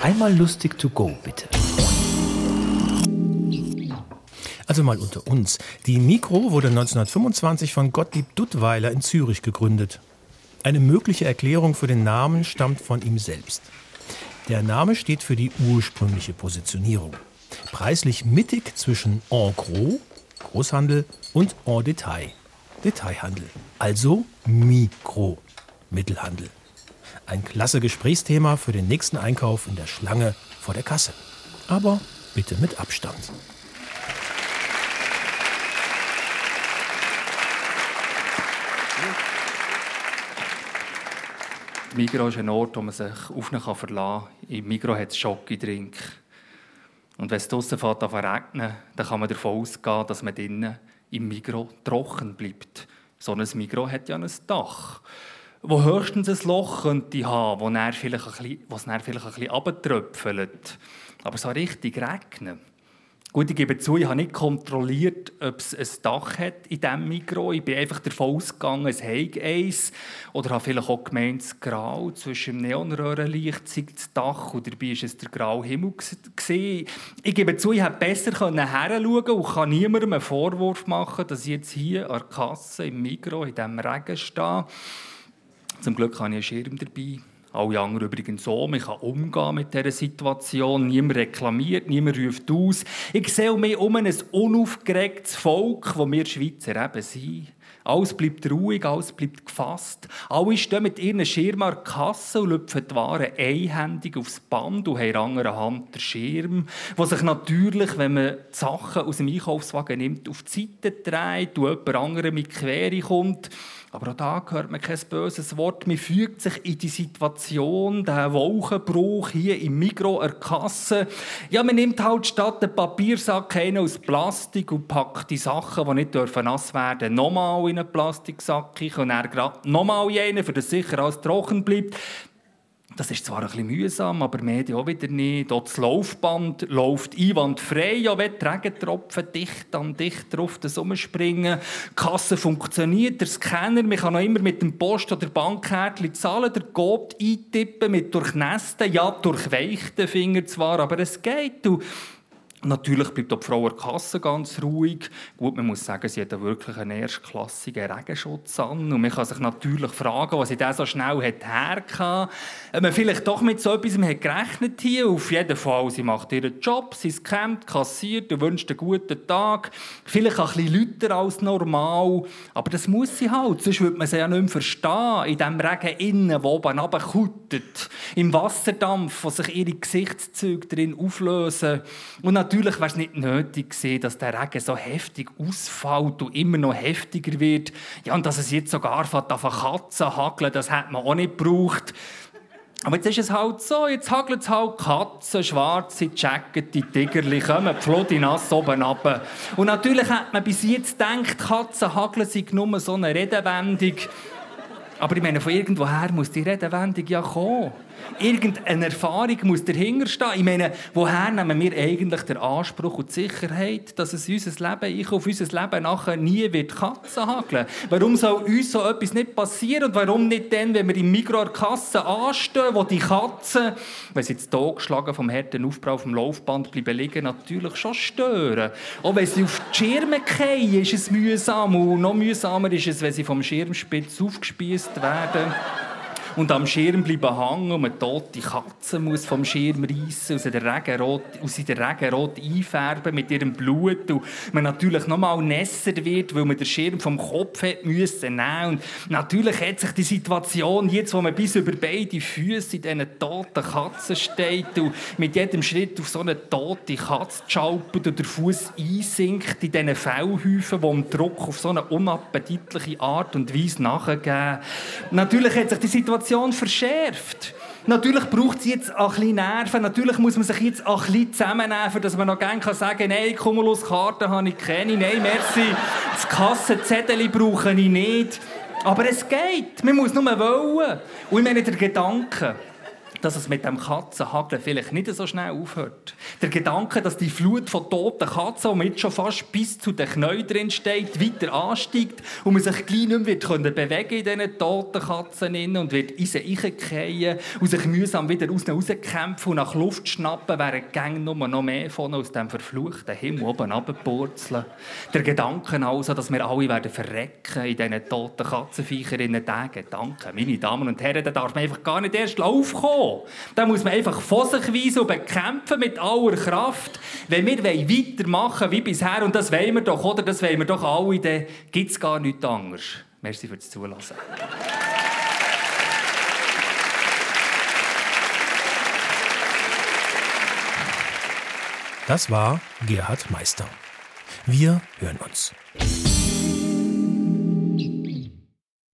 Einmal lustig to go, bitte. Also mal unter uns. Die Mikro wurde 1925 von Gottlieb Duttweiler in Zürich gegründet. Eine mögliche Erklärung für den Namen stammt von ihm selbst. Der Name steht für die ursprüngliche Positionierung. Preislich mittig zwischen en gros, Großhandel, und en Detail, Detailhandel. Also Mikro, Mittelhandel. Ein klasse Gesprächsthema für den nächsten Einkauf in der Schlange vor der Kasse. Aber bitte mit Abstand. Migros ist ein Ort, wo man sich auf ihn verlassen kann. Im Migros hat es Schocke-Drink. Und wenn es draussen fängt an regnen, dann kann man davon ausgehen, dass man drinnen im Migros trocken bleibt. So ein Migros hat ja ein Dach, wo höchstens ein Loch könnte haben, wo es vielleicht ein bisschen, bisschen abtröpfelt. Aber so richtig regnen, Gut, ich gebe zu, ich habe nicht kontrolliert, ob es ein Dach hat in diesem Mikro. Ich bin einfach davon ausgegangen, es hätte eins. Oder habe vielleicht auch gemeint, das Grau zwischen dem Neonröhrenlicht sei das Dach und dabei war es der graue Himmel. Gewesen. Ich gebe zu, ich hätte besser hinschauen und kann niemandem einen Vorwurf machen, dass ich jetzt hier an der Kasse im Mikro in diesem Regen stehe. Zum Glück habe ich einen Schirm dabei. Alle anderen übrigens so. Man kann umgehen mit dieser Situation. Niemand reklamiert, niemand ruft aus. Ich sehe mich um ein unaufgeregtes Volk, das wir Schweizer eben sind. Alles bleibt ruhig, alles bleibt gefasst. Alle stehen mit ihren Schirmen an der Kasse und lüpfen die Waren einhändig aufs Band und haben in einer Hand den Schirm, der sich natürlich, wenn man die Sachen aus dem Einkaufswagen nimmt, auf die Seite dreht und jemand anderem mit Quere kommt. Aber auch da hört man kein böses Wort. Man fügt sich in die Situation, den Wochenbruch hier im Mikro, der. Ja, man nimmt halt statt den Papiersack einen aus Plastik und packt die Sachen, die nicht dürfen nass werden, nochmal in einen Plastiksack und dann gerade nochmal in einen, für das sicher alles trocken bleibt. Das ist zwar ein bisschen mühsam, aber Medien auch wieder nicht. Dort das Laufband läuft einwandfrei, ja, wenn die Regentropfen dicht an dicht drauf das umspringen. Die Kasse funktioniert, der Scanner, man kann noch immer mit dem Post- oder Bankkärtchen zahlen, der Code eintippen mit durchnässten, ja, durchweichten Fingern zwar, aber es geht. Du Natürlich bleibt auch die Frau der Kasse ganz ruhig. Gut, man muss sagen, sie hat wirklich einen erstklassigen Regenschutz an. Und man kann sich natürlich fragen, was sie da so schnell hat. Ob man vielleicht doch mit so etwas hat gerechnet hier. Auf jeden Fall, sie macht ihren Job, sie scannt, kassiert und wünscht einen guten Tag. Vielleicht auch ein bisschen lauter als normal. Aber das muss sie halt, sonst würde man sie ja nicht mehr verstehen. In dem Regen innen, der oben runterkuttet. Im Wasserdampf, wo sich ihre Gesichtszüge drin auflösen. Und natürlich wäre es nicht nötig gewesen, dass der Regen so heftig ausfällt und immer noch heftiger wird. Ja, und dass es jetzt sogar von Katzen hageln, das hat man auch nicht gebraucht. Aber jetzt ist es halt so, jetzt hagelt es halt Katzen, schwarze Jacket, die Tigerli kommen, Flodi nass oben runter. Und natürlich hat man bis jetzt gedacht, Katzen hageln sind nur so eine Redewendung. Aber ich meine, von irgendwoher muss die Redewendung ja kommen. Irgendeine Erfahrung muss dahinter stehen. Ich meine, woher nehmen wir eigentlich den Anspruch und die Sicherheit, dass es unser Leben, ich auf unser Leben nachher nie wird Katzen hageln? Warum soll uns so etwas nicht passieren? Und warum nicht dann, wenn wir im Kasse anstehen, wo die Katzen, wenn sie jetzt geschlagen vom harten Aufbau auf dem Laufband bleiben liegen, natürlich schon stören. Auch wenn sie auf die Schirme fallen, ist es mühsam. Und noch mühsamer ist es, wenn sie vom Schirmspitz aufgespießt werden und am Schirm bleiben hängen und man tote Katze muss vom Schirm reissen und sie den Regenrot, aus der Regenrot einfärben mit ihrem Blut und man natürlich noch mal nässer wird, weil man den Schirm vom Kopf hat müssen nehmen. und natürlich hat sich die Situation jetzt, wo man bis über beide Füße in diesen toten Katzen steht und mit jedem Schritt auf so eine tote Katze schaupelt und der Fuß einsinkt in diesen Fellhäufen, die dem Druck auf so eine unappetitliche Art und Weise nachgeben. Natürlich hat sich die Situation Situation verschärft. Natürlich braucht es jetzt ein bisschen Nerven. Natürlich muss man sich jetzt ein bisschen zusammennehmen, dass man noch gerne sagen kann, nein, Cumulus-Karten habe ich keine. Nein, merci, das Kassenzettel brauche ich nicht. Aber es geht. Man muss nur wollen. Und ich meine, der Gedanke, dass es mit dem Katzenhageln vielleicht nicht so schnell aufhört. Der Gedanke, dass die Flut von toten Katzen, die jetzt schon fast bis zu den Knien drin steht, weiter ansteigt und man sich gleich nicht mehr wird bewegen in diesen toten Katzen und wird in sie reingehen und sich mühsam wieder aus rauskämpfen und nach Luft schnappen, während Gänge nur noch mehr von aus dem verfluchten Himmel oben runterpurzeln. Der Gedanke also, dass wir alle werden verrecken in diesen toten Katzenviecherinnen, der Gedanke, meine Damen und Herren, da darf man einfach gar nicht erst aufkommen. Da muss man einfach vor sich weisen und bekämpfen mit aller Kraft. Wenn wir weitermachen wie bisher, und das wollen wir doch, oder? Das wollen wir doch alle, dann gibt es gar nichts anderes. Merci fürs Zulassen. Das war Gerhard Meister. Wir hören uns.